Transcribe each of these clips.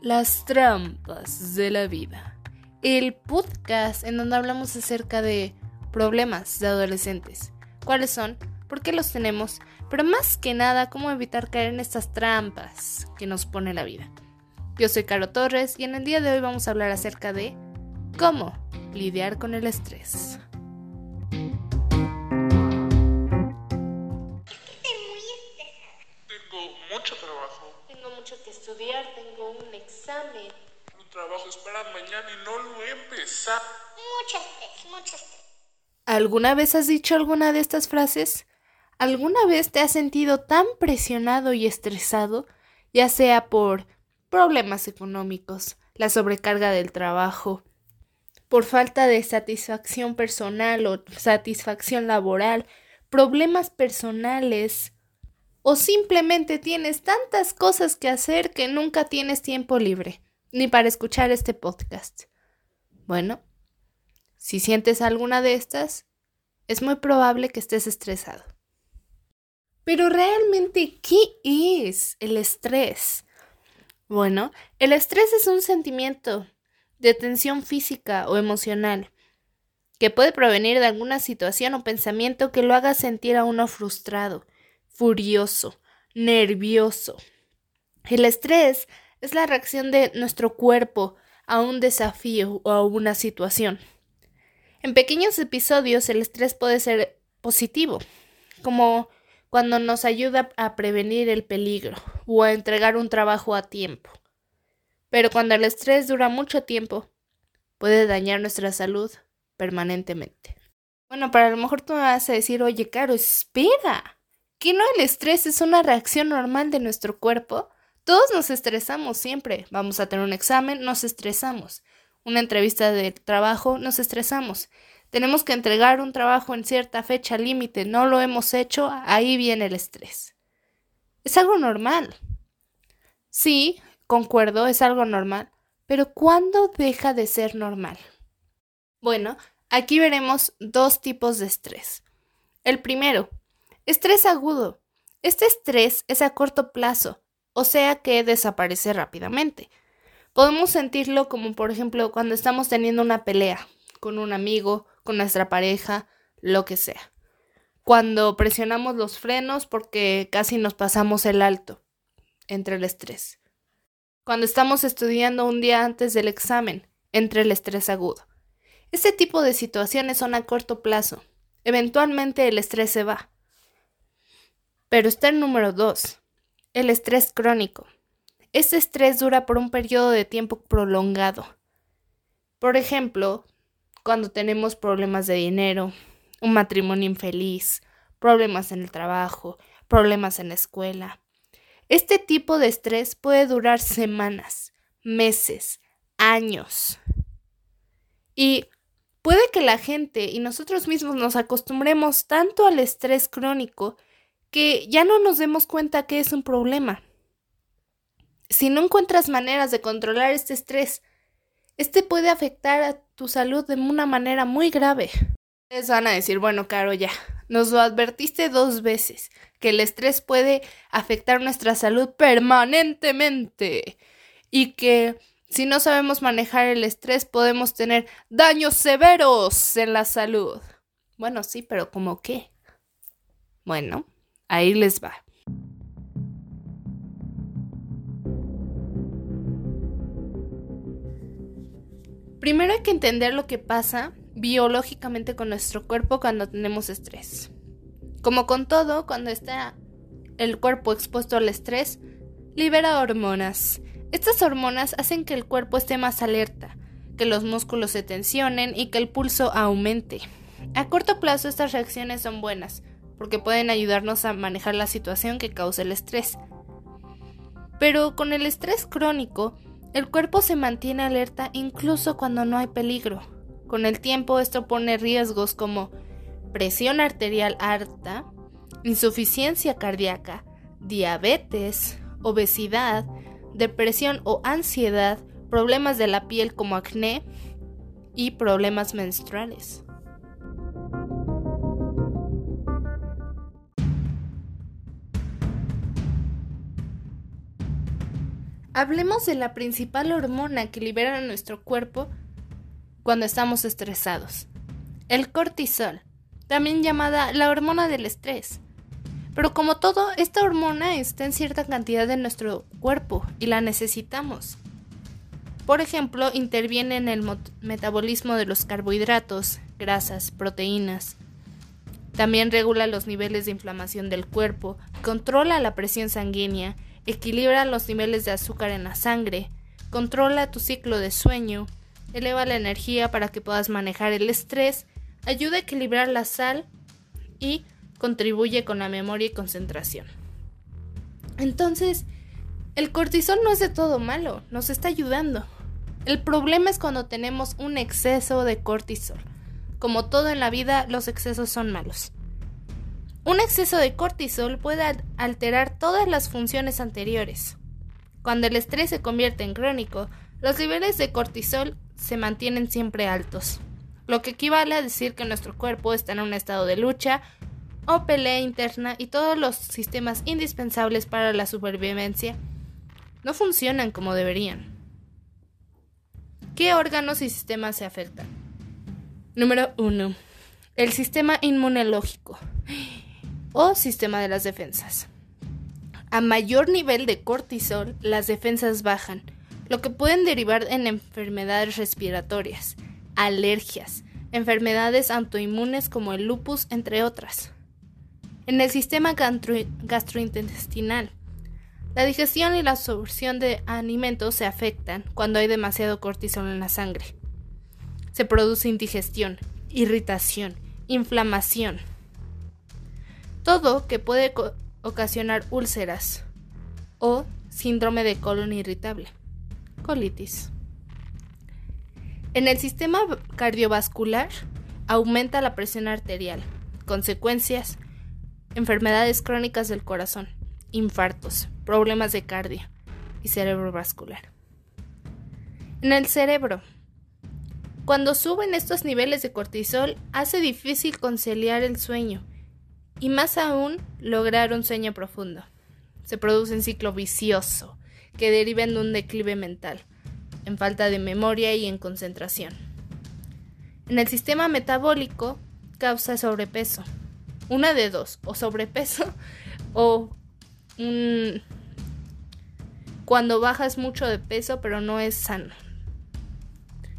Las trampas de la vida, el podcast en donde hablamos acerca de problemas de adolescentes, cuáles son, por qué los tenemos, pero más que nada cómo evitar caer en estas trampas que nos pone la vida. Yo soy Caro Torres y en el día de hoy vamos a hablar acerca de cómo lidiar con el estrés. Estudiar, tengo un examen. Un trabajo espera mañana y no lo he empezado. Mucho estrés, mucho estrés. ¿Alguna vez has dicho alguna de estas frases? ¿Alguna vez te has sentido tan presionado y estresado, ya sea por problemas económicos, la sobrecarga del trabajo, por falta de satisfacción personal o satisfacción laboral, problemas personales, o simplemente tienes tantas cosas que hacer que nunca tienes tiempo libre, ni para escuchar este podcast. Bueno, si sientes alguna de estas, es muy probable que estés estresado. Pero realmente, ¿qué es el estrés? Bueno, el estrés es un sentimiento de tensión física o emocional que puede provenir de alguna situación o pensamiento que lo haga sentir a uno frustrado, furioso, nervioso. El estrés es la reacción de nuestro cuerpo a un desafío o a una situación. En pequeños episodios el estrés puede ser positivo, como cuando nos ayuda a prevenir el peligro o a entregar un trabajo a tiempo. Pero cuando el estrés dura mucho tiempo, puede dañar nuestra salud permanentemente. Bueno, para lo mejor tú me vas a decir, oye, Caro, espera. ¿Que no el estrés es una reacción normal de nuestro cuerpo? Todos nos estresamos siempre. Vamos a tener un examen, nos estresamos. Una entrevista de trabajo, nos estresamos. Tenemos que entregar un trabajo en cierta fecha límite, no lo hemos hecho, ahí viene el estrés. Es algo normal. Sí, concuerdo, es algo normal, pero ¿cuándo deja de ser normal? Bueno, aquí veremos dos tipos de estrés. El primero, Estrés agudo. Este estrés es a corto plazo, o sea que desaparece rápidamente. Podemos sentirlo como por ejemplo cuando estamos teniendo una pelea con un amigo, con nuestra pareja, lo que sea. Cuando presionamos los frenos porque casi nos pasamos el alto entre el estrés. Cuando estamos estudiando un día antes del examen, entre el estrés agudo. Este tipo de situaciones son a corto plazo. Eventualmente el estrés se va. Pero está el número 2, el estrés crónico. Este estrés dura por un periodo de tiempo prolongado. Por ejemplo, cuando tenemos problemas de dinero, un matrimonio infeliz, problemas en el trabajo, problemas en la escuela. Este tipo de estrés puede durar semanas, meses, años. Y puede que la gente y nosotros mismos nos acostumbremos tanto al estrés crónico que ya no nos demos cuenta que es un problema. Si no encuentras maneras de controlar este estrés, este puede afectar a tu salud de una manera muy grave. Ustedes van a decir, bueno, Caro, ya, nos lo advertiste dos veces, que el estrés puede afectar nuestra salud permanentemente y que si no sabemos manejar el estrés podemos tener daños severos en la salud. Bueno, sí, pero ¿cómo qué? Bueno, Ahí les va. Primero hay que entender lo que pasa biológicamente con nuestro cuerpo cuando tenemos estrés. Como con todo, cuando está el cuerpo expuesto al estrés, libera hormonas. Estas hormonas hacen que el cuerpo esté más alerta, que los músculos se tensionen y que el pulso aumente. A corto plazo estas reacciones son buenas, porque pueden ayudarnos a manejar la situación que causa el estrés. Pero con el estrés crónico, El cuerpo se mantiene alerta incluso cuando no hay peligro. Con el tiempo esto pone riesgos como presión arterial alta, insuficiencia cardíaca, diabetes, obesidad, depresión o ansiedad, problemas de la piel como acné y problemas menstruales. Hablemos de la principal hormona que libera nuestro cuerpo cuando estamos estresados. El cortisol, también llamada la hormona del estrés. Pero como todo, esta hormona está en cierta cantidad en nuestro cuerpo y la necesitamos. Por ejemplo, interviene en el metabolismo de los carbohidratos, grasas, proteínas. También regula los niveles de inflamación del cuerpo, controla la presión sanguínea equilibra los niveles de azúcar en la sangre, controla tu ciclo de sueño, eleva la energía para que puedas manejar el estrés, ayuda a equilibrar la sal y contribuye con la memoria y concentración. Entonces, el cortisol no es de todo malo, nos está ayudando. El problema es cuando tenemos un exceso de cortisol. Como todo en la vida, los excesos son malos. Un exceso de cortisol puede alterar todas las funciones anteriores. Cuando el estrés se convierte en crónico, los niveles de cortisol se mantienen siempre altos, lo que equivale a decir que nuestro cuerpo está en un estado de lucha o pelea interna y todos los sistemas indispensables para la supervivencia no funcionan como deberían. ¿Qué órganos y sistemas se afectan? Número 1. El sistema inmunológico o sistema de las defensas. A mayor nivel de cortisol, las defensas bajan, lo que pueden derivar en enfermedades respiratorias, alergias, enfermedades autoinmunes como el lupus, entre otras. En el sistema gastrointestinal, la digestión y la absorción de alimentos se afectan cuando hay demasiado cortisol en la sangre. Se produce indigestión, irritación, inflamación, todo que puede ocasionar úlceras o síndrome de colon irritable, colitis. En el sistema cardiovascular aumenta la presión arterial, consecuencias, enfermedades crónicas del corazón, infartos, problemas de cardio y cerebrovascular. En el cerebro, cuando suben estos niveles de cortisol, hace difícil conciliar el sueño y más aún lograr un sueño profundo. Se produce un ciclo vicioso que deriva en un declive mental, en falta de memoria y en concentración. En el sistema metabólico causa sobrepeso. Una de dos, o sobrepeso o cuando bajas mucho de peso pero no es sano,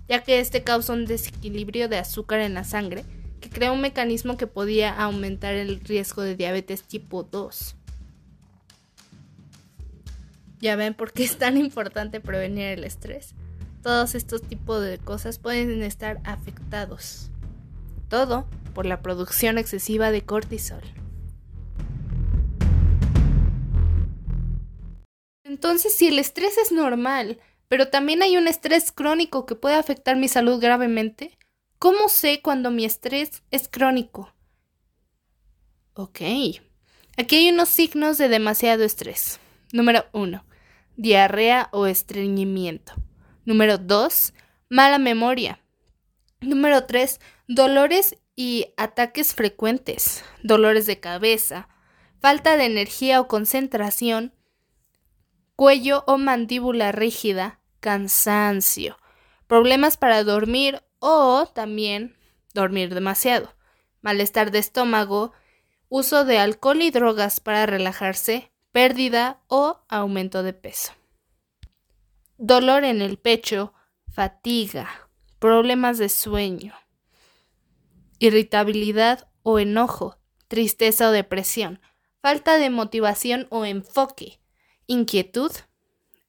ya que este causa un desequilibrio de azúcar en la sangre que creó un mecanismo que podía aumentar el riesgo de diabetes tipo 2. Ya ven por qué es tan importante prevenir el estrés. Todos estos tipos de cosas pueden estar afectados. Todo por la producción excesiva de cortisol. Entonces, si el estrés es normal, pero también hay un estrés crónico que puede afectar mi salud gravemente, ¿Cómo sé cuando mi estrés es crónico? Ok. Aquí hay unos signos de demasiado estrés. Número 1. Diarrea o estreñimiento. Número 2. Mala memoria. Número 3. Dolores y ataques frecuentes. Dolores de cabeza. Falta de energía o concentración. Cuello o mandíbula rígida. Cansancio. Problemas para dormir o también dormir demasiado, malestar de estómago, uso de alcohol y drogas para relajarse, pérdida o aumento de peso. Dolor en el pecho, fatiga, problemas de sueño, irritabilidad o enojo, tristeza o depresión, falta de motivación o enfoque, inquietud,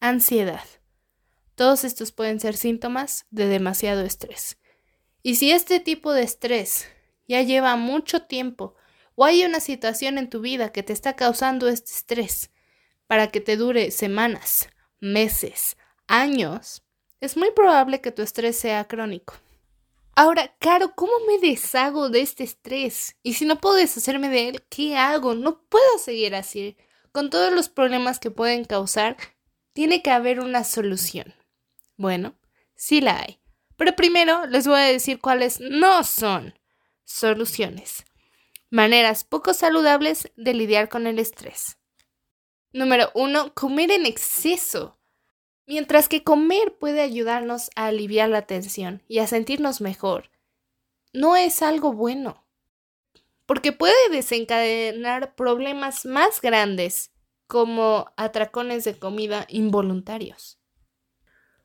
ansiedad. Todos estos pueden ser síntomas de demasiado estrés. Y si este tipo de estrés ya lleva mucho tiempo o hay una situación en tu vida que te está causando este estrés para que te dure semanas, meses, años, es muy probable que tu estrés sea crónico. Ahora, Caro, ¿cómo me deshago de este estrés? Y si no puedo deshacerme de él, ¿qué hago? No puedo seguir así. Con todos los problemas que pueden causar, tiene que haber una solución. Bueno, sí la hay. Pero primero les voy a decir cuáles no son soluciones. Maneras poco saludables de lidiar con el estrés. Número uno, comer en exceso. Mientras que comer puede ayudarnos a aliviar la tensión y a sentirnos mejor, no es algo bueno, porque puede desencadenar problemas más grandes como atracones de comida involuntarios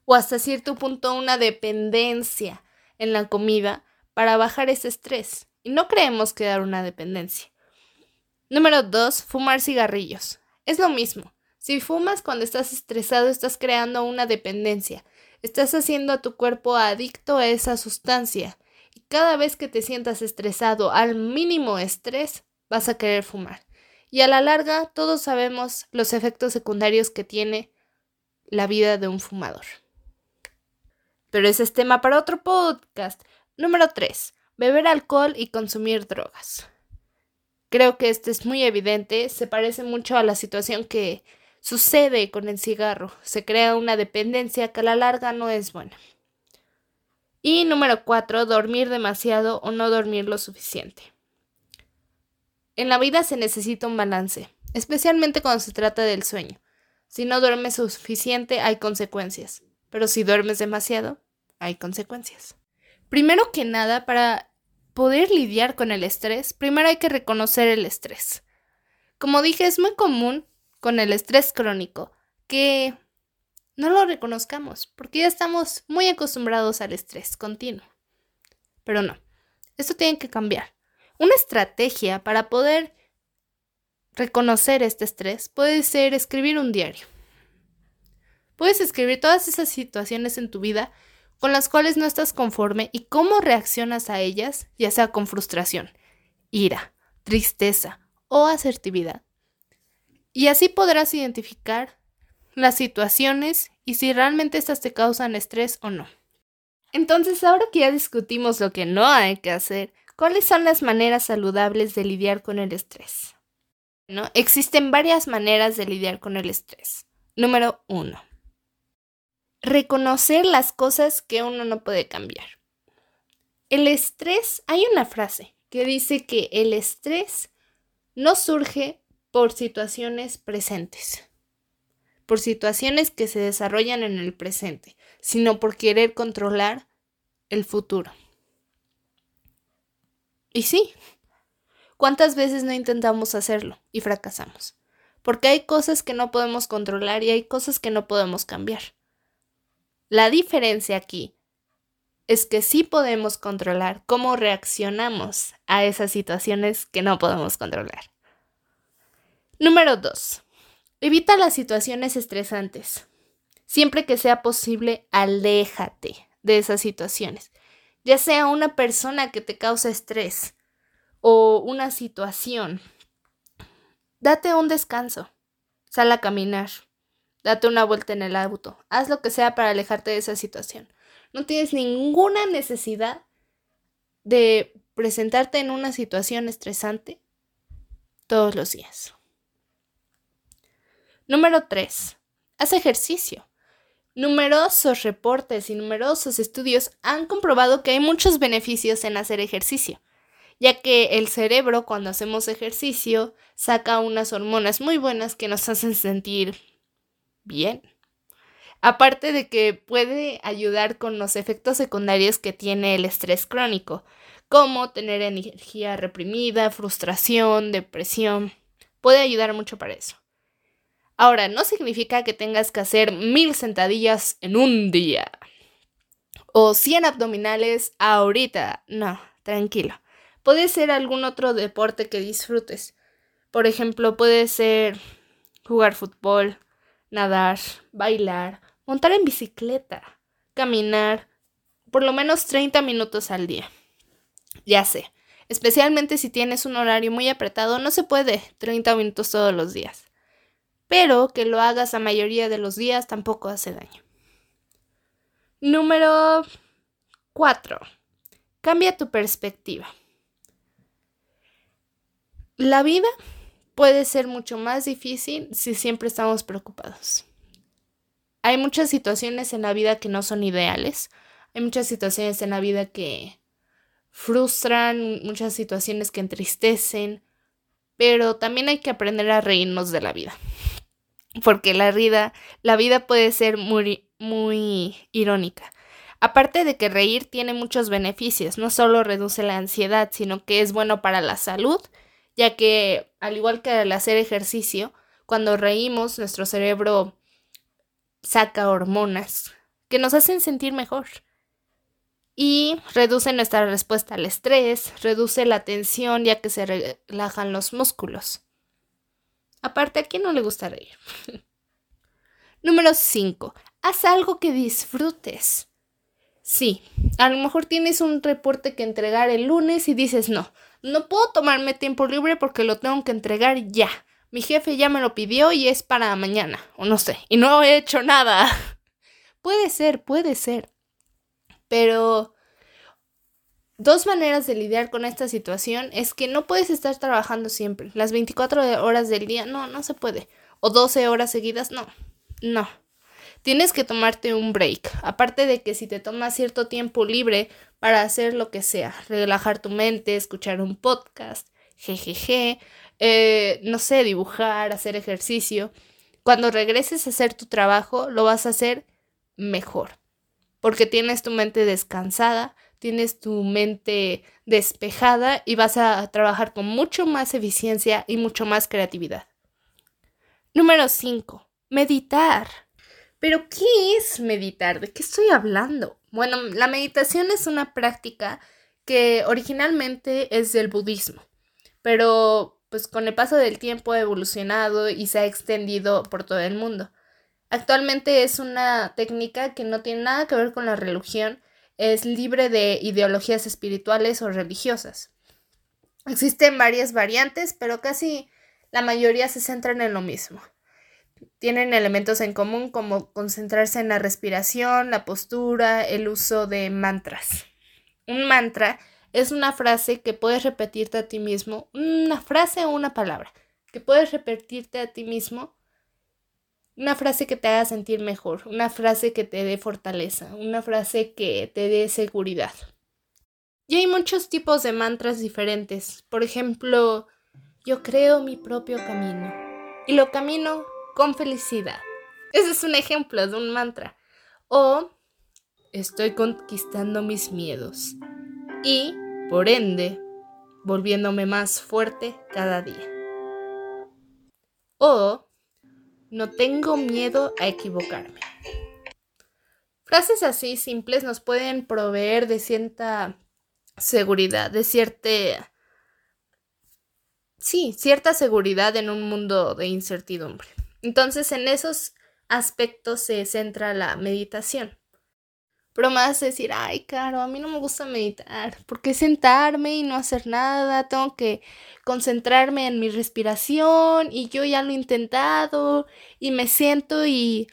o hasta cierto punto una dependencia en la comida para bajar ese estrés. Y no creemos que dar una dependencia. Número 2. Fumar cigarrillos. Es lo mismo. Si fumas cuando estás estresado, estás creando una dependencia. Estás haciendo a tu cuerpo adicto a esa sustancia. Y cada vez que te sientas estresado, al mínimo estrés, vas a querer fumar. Y a la larga, todos sabemos los efectos secundarios que tiene la vida de un fumador. Pero ese es tema para otro podcast. Número 3. Beber alcohol y consumir drogas. Creo que este es muy evidente, se parece mucho a la situación que sucede con el cigarro. Se crea una dependencia que a la larga no es buena. Y número cuatro, dormir demasiado o no dormir lo suficiente. En la vida se necesita un balance, especialmente cuando se trata del sueño. Si no duermes suficiente hay consecuencias, pero si duermes demasiado, hay consecuencias. Primero que nada, para poder lidiar con el estrés, primero hay que reconocer el estrés. Como dije, es muy común con el estrés crónico, que no lo reconozcamos, porque ya estamos muy acostumbrados al estrés continuo. Pero no, esto tiene que cambiar. Una estrategia para poder reconocer este estrés puede ser escribir un diario. Puedes escribir todas esas situaciones en tu vida con las cuales no estás conforme y cómo reaccionas a ellas, ya sea con frustración, ira, tristeza o asertividad. Y así podrás identificar las situaciones y si realmente estas te causan estrés o no. Entonces, ahora que ya discutimos lo que no hay que hacer, ¿cuáles son las maneras saludables de lidiar con el estrés? ¿No? Existen varias maneras de lidiar con el estrés. Número uno. Reconocer las cosas que uno no puede cambiar. El estrés, hay una frase que dice que el estrés no surge por situaciones presentes, por situaciones que se desarrollan en el presente, sino por querer controlar el futuro. Y sí, ¿cuántas veces no intentamos hacerlo y fracasamos? Porque hay cosas que no podemos controlar y hay cosas que no podemos cambiar. La diferencia aquí es que sí podemos controlar cómo reaccionamos a esas situaciones que no podemos controlar. Número 2. Evita las situaciones estresantes. Siempre que sea posible, aléjate de esas situaciones. Ya sea una persona que te causa estrés o una situación. Date un descanso. Sal a caminar. Date una vuelta en el auto. Haz lo que sea para alejarte de esa situación. No tienes ninguna necesidad de presentarte en una situación estresante todos los días. Número 3. Haz ejercicio. Numerosos reportes y numerosos estudios han comprobado que hay muchos beneficios en hacer ejercicio, ya que el cerebro cuando hacemos ejercicio saca unas hormonas muy buenas que nos hacen sentir bien. Aparte de que puede ayudar con los efectos secundarios que tiene el estrés crónico, como tener energía reprimida, frustración, depresión. Puede ayudar mucho para eso. Ahora, no significa que tengas que hacer mil sentadillas en un día. O 100 abdominales ahorita. No, tranquilo. Puede ser algún otro deporte que disfrutes. Por ejemplo, puede ser jugar fútbol, nadar, bailar, montar en bicicleta, caminar, por lo menos 30 minutos al día. Ya sé, especialmente si tienes un horario muy apretado, no se puede 30 minutos todos los días pero que lo hagas la mayoría de los días tampoco hace daño. Número 4. Cambia tu perspectiva. La vida puede ser mucho más difícil si siempre estamos preocupados. Hay muchas situaciones en la vida que no son ideales. Hay muchas situaciones en la vida que frustran, muchas situaciones que entristecen, pero también hay que aprender a reírnos de la vida. Porque la vida, la vida puede ser muy, muy irónica. Aparte de que reír tiene muchos beneficios, no solo reduce la ansiedad, sino que es bueno para la salud, ya que al igual que al hacer ejercicio, cuando reímos nuestro cerebro saca hormonas que nos hacen sentir mejor y reduce nuestra respuesta al estrés, reduce la tensión ya que se relajan los músculos. Aparte, ¿a quién no le gusta reír? Número 5. Haz algo que disfrutes. Sí, a lo mejor tienes un reporte que entregar el lunes y dices, no, no puedo tomarme tiempo libre porque lo tengo que entregar ya. Mi jefe ya me lo pidió y es para mañana, o no sé, y no he hecho nada. puede ser, puede ser. Pero dos maneras de lidiar con esta situación es que no puedes estar trabajando siempre. Las 24 horas del día, no, no se puede. O 12 horas seguidas, no, no. Tienes que tomarte un break. Aparte de que si te tomas cierto tiempo libre para hacer lo que sea, relajar tu mente, escuchar un podcast, jejeje, eh, no sé, dibujar, hacer ejercicio, cuando regreses a hacer tu trabajo lo vas a hacer mejor porque tienes tu mente descansada, tienes tu mente despejada y vas a trabajar con mucho más eficiencia y mucho más creatividad. Número 5. Meditar. Pero, ¿qué es meditar? ¿De qué estoy hablando? Bueno, la meditación es una práctica que originalmente es del budismo, pero pues con el paso del tiempo ha evolucionado y se ha extendido por todo el mundo. Actualmente es una técnica que no tiene nada que ver con la religión, es libre de ideologías espirituales o religiosas. Existen varias variantes, pero casi la mayoría se centran en lo mismo. Tienen elementos en común como concentrarse en la respiración, la postura, el uso de mantras. Un mantra es una frase que puedes repetirte a ti mismo, una frase o una palabra, que puedes repetirte a ti mismo una frase que te haga sentir mejor, una frase que te dé fortaleza, una frase que te dé seguridad. Y hay muchos tipos de mantras diferentes. Por ejemplo, yo creo mi propio camino y lo camino con felicidad. Ese es un ejemplo de un mantra. O estoy conquistando mis miedos y, por ende, volviéndome más fuerte cada día. O no tengo miedo a equivocarme. Frases así simples nos pueden proveer de cierta seguridad, de cierta... Sí, cierta seguridad en un mundo de incertidumbre. Entonces en esos aspectos se centra la meditación. Pero más decir, ay, caro, a mí no me gusta meditar, porque sentarme y no hacer nada, tengo que concentrarme en mi respiración y yo ya lo he intentado y me siento y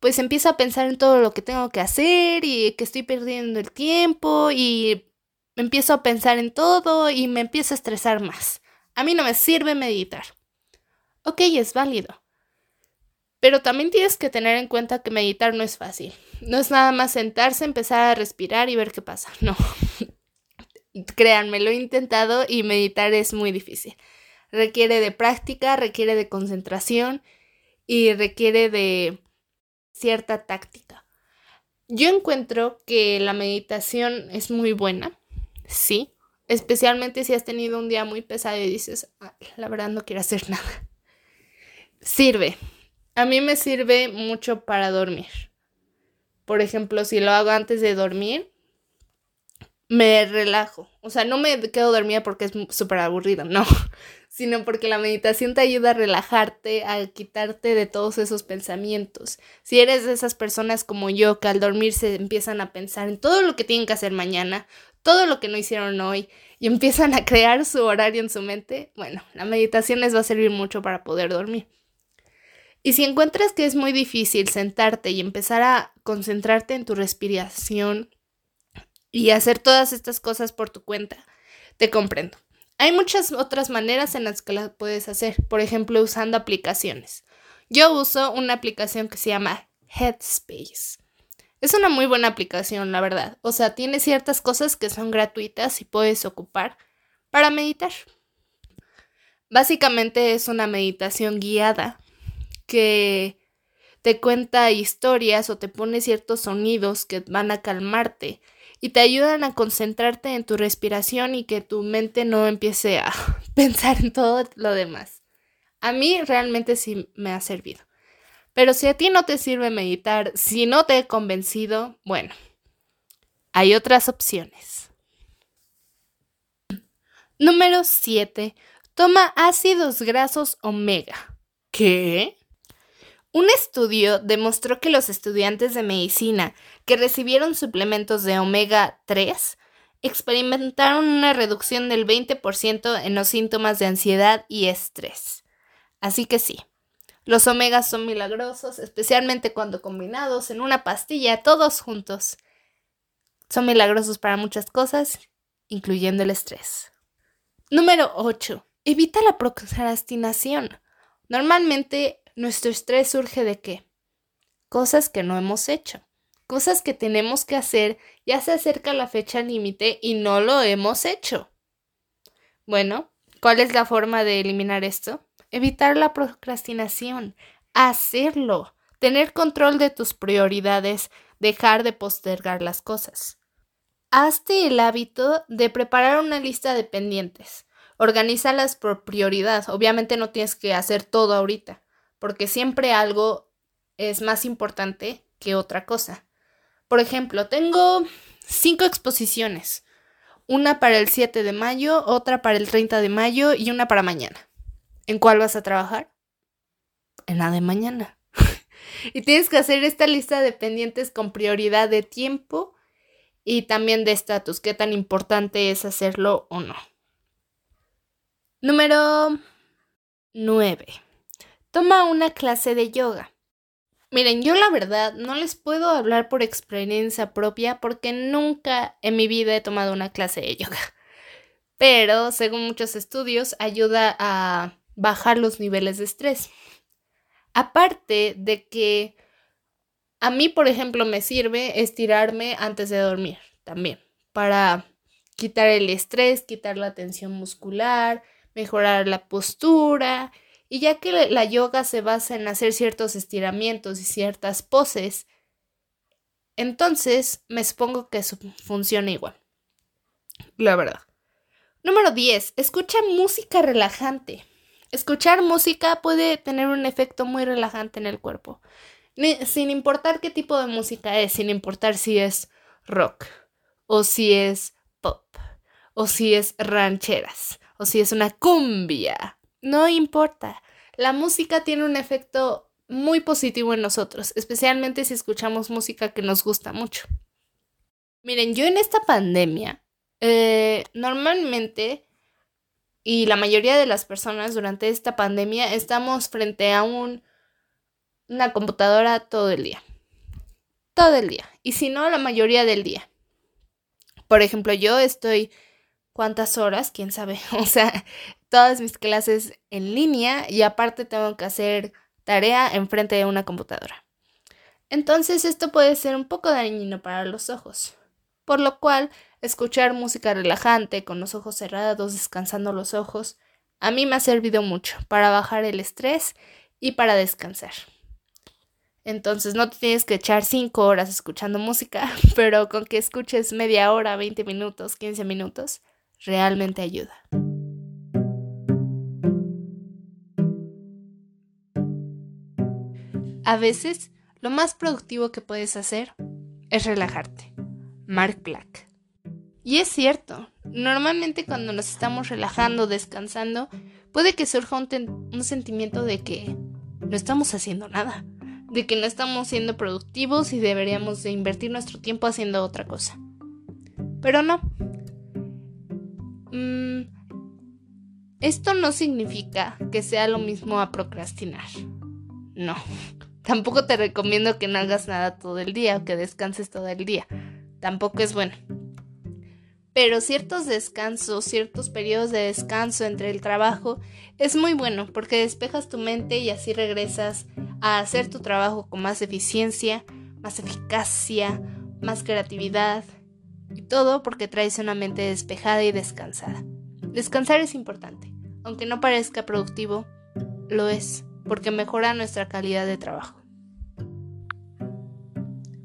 pues empiezo a pensar en todo lo que tengo que hacer y que estoy perdiendo el tiempo y empiezo a pensar en todo y me empiezo a estresar más. A mí no me sirve meditar. Ok, es válido. Pero también tienes que tener en cuenta que meditar no es fácil. No es nada más sentarse, empezar a respirar y ver qué pasa. No. Créanme, lo he intentado y meditar es muy difícil. Requiere de práctica, requiere de concentración y requiere de cierta táctica. Yo encuentro que la meditación es muy buena, sí, especialmente si has tenido un día muy pesado y dices, la verdad no quiero hacer nada. Sirve, a mí me sirve mucho para dormir. Por ejemplo, si lo hago antes de dormir, me relajo. O sea, no me quedo dormida porque es súper aburrido, no. Sino porque la meditación te ayuda a relajarte, a quitarte de todos esos pensamientos. Si eres de esas personas como yo que al dormir se empiezan a pensar en todo lo que tienen que hacer mañana, todo lo que no hicieron hoy y empiezan a crear su horario en su mente, bueno, la meditación les va a servir mucho para poder dormir. Y si encuentras que es muy difícil sentarte y empezar a concentrarte en tu respiración y hacer todas estas cosas por tu cuenta, te comprendo. Hay muchas otras maneras en las que las puedes hacer, por ejemplo, usando aplicaciones. Yo uso una aplicación que se llama Headspace. Es una muy buena aplicación, la verdad. O sea, tiene ciertas cosas que son gratuitas y puedes ocupar para meditar. Básicamente es una meditación guiada que te cuenta historias o te pone ciertos sonidos que van a calmarte y te ayudan a concentrarte en tu respiración y que tu mente no empiece a pensar en todo lo demás. A mí realmente sí me ha servido. Pero si a ti no te sirve meditar, si no te he convencido, bueno, hay otras opciones. Número 7. Toma ácidos grasos omega. ¿Qué? Un estudio demostró que los estudiantes de medicina que recibieron suplementos de omega 3 experimentaron una reducción del 20% en los síntomas de ansiedad y estrés. Así que sí, los omegas son milagrosos, especialmente cuando combinados en una pastilla todos juntos. Son milagrosos para muchas cosas, incluyendo el estrés. Número 8. Evita la procrastinación. Normalmente nuestro estrés surge de qué? Cosas que no hemos hecho. Cosas que tenemos que hacer, ya se acerca la fecha límite y no lo hemos hecho. Bueno, ¿cuál es la forma de eliminar esto? evitar la procrastinación, hacerlo, tener control de tus prioridades, dejar de postergar las cosas. Hazte el hábito de preparar una lista de pendientes. Organízalas por prioridad. Obviamente no tienes que hacer todo ahorita, porque siempre algo es más importante que otra cosa. Por ejemplo, tengo cinco exposiciones. Una para el 7 de mayo, otra para el 30 de mayo y una para mañana. ¿En cuál vas a trabajar? En la de mañana. y tienes que hacer esta lista de pendientes con prioridad de tiempo y también de estatus, qué tan importante es hacerlo o no. Número 9. Toma una clase de yoga. Miren, yo la verdad no les puedo hablar por experiencia propia porque nunca en mi vida he tomado una clase de yoga. Pero, según muchos estudios, ayuda a bajar los niveles de estrés. Aparte de que a mí, por ejemplo, me sirve estirarme antes de dormir también para quitar el estrés, quitar la tensión muscular, mejorar la postura. Y ya que la yoga se basa en hacer ciertos estiramientos y ciertas poses, entonces me supongo que funciona igual. La verdad. Número 10. Escucha música relajante. Escuchar música puede tener un efecto muy relajante en el cuerpo, sin importar qué tipo de música es, sin importar si es rock o si es pop o si es rancheras o si es una cumbia. No importa. La música tiene un efecto muy positivo en nosotros, especialmente si escuchamos música que nos gusta mucho. Miren, yo en esta pandemia, eh, normalmente y la mayoría de las personas durante esta pandemia estamos frente a un, una computadora todo el día. Todo el día. Y si no, la mayoría del día. Por ejemplo, yo estoy... ¿Cuántas horas? ¿Quién sabe? O sea, todas mis clases en línea y aparte tengo que hacer tarea enfrente de una computadora. Entonces esto puede ser un poco dañino para los ojos. Por lo cual escuchar música relajante con los ojos cerrados, descansando los ojos, a mí me ha servido mucho para bajar el estrés y para descansar. Entonces no te tienes que echar 5 horas escuchando música, pero con que escuches media hora, 20 minutos, 15 minutos, realmente ayuda. A veces, lo más productivo que puedes hacer es relajarte. Mark Black. Y es cierto, normalmente cuando nos estamos relajando, descansando, puede que surja un, sentimiento de que no estamos haciendo nada, de que no estamos siendo productivos y deberíamos de invertir nuestro tiempo haciendo otra cosa. Pero no. Mm, esto no significa que sea lo mismo a procrastinar. No. Tampoco te recomiendo que no hagas nada todo el día o que descanses todo el día. Tampoco es bueno. Pero ciertos descansos, ciertos periodos de descanso entre el trabajo es muy bueno porque despejas tu mente y así regresas a hacer tu trabajo con más eficiencia, más eficacia, más creatividad y todo porque traes una mente despejada y descansada. Descansar es importante, aunque no parezca productivo, lo es, porque mejora nuestra calidad de trabajo.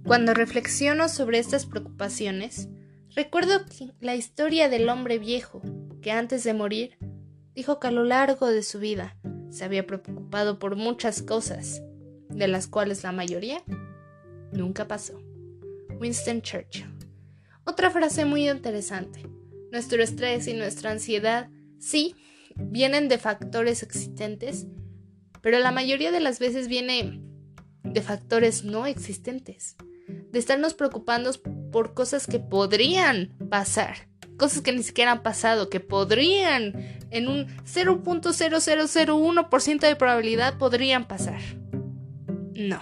Cuando reflexiono sobre estas preocupaciones, recuerdo la historia del hombre viejo, que antes de morir, dijo que a lo largo de su vida se había preocupado por muchas cosas, de las cuales la mayoría nunca pasó. Winston Churchill. Otra frase muy interesante. Nuestro estrés y nuestra ansiedad, sí, vienen de factores existentes, pero la mayoría de las veces viene de factores no existentes de estarnos preocupando por cosas que podrían pasar, cosas que ni siquiera han pasado, que podrían, en un 0.0001% de probabilidad, podrían pasar. No.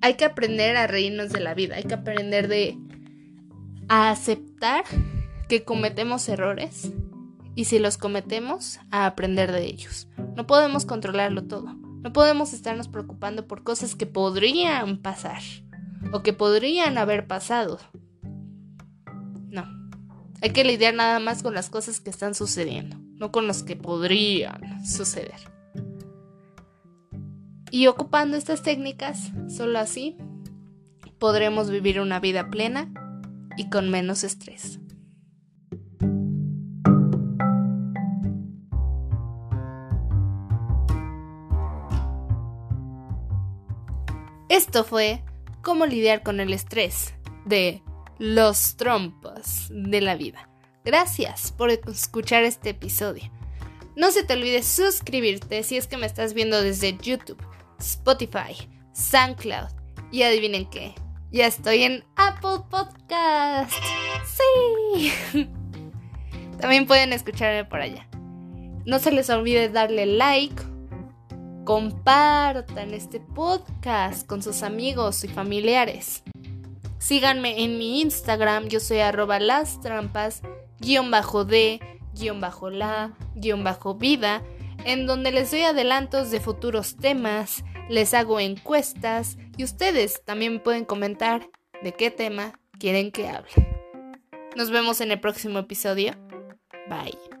Hay que aprender a reírnos de la vida, hay que aprender de a aceptar que cometemos errores y si los cometemos, a aprender de ellos. No podemos controlarlo todo. No podemos estarnos preocupando por cosas que podrían pasar o que podrían haber pasado. No. Hay que lidiar nada más con las cosas que están sucediendo, no con las que podrían suceder. Y ocupando estas técnicas, solo así podremos vivir una vida plena y con menos estrés. Esto fue Cómo lidiar con el estrés de los trompos de la vida. Gracias por escuchar este episodio. No se te olvide suscribirte si es que me estás viendo desde YouTube, Spotify, SoundCloud y adivinen qué, ya estoy en Apple Podcast. Sí. También pueden escucharme por allá. No se les olvide darle like Compartan este podcast con sus amigos y familiares. Síganme en mi Instagram, yo soy arroba las trampas, guion bajo de, guion bajo la, guion bajo vida, en donde les doy adelantos de futuros temas, les hago encuestas y ustedes también pueden comentar de qué tema quieren que hable. Nos vemos en el próximo episodio. Bye.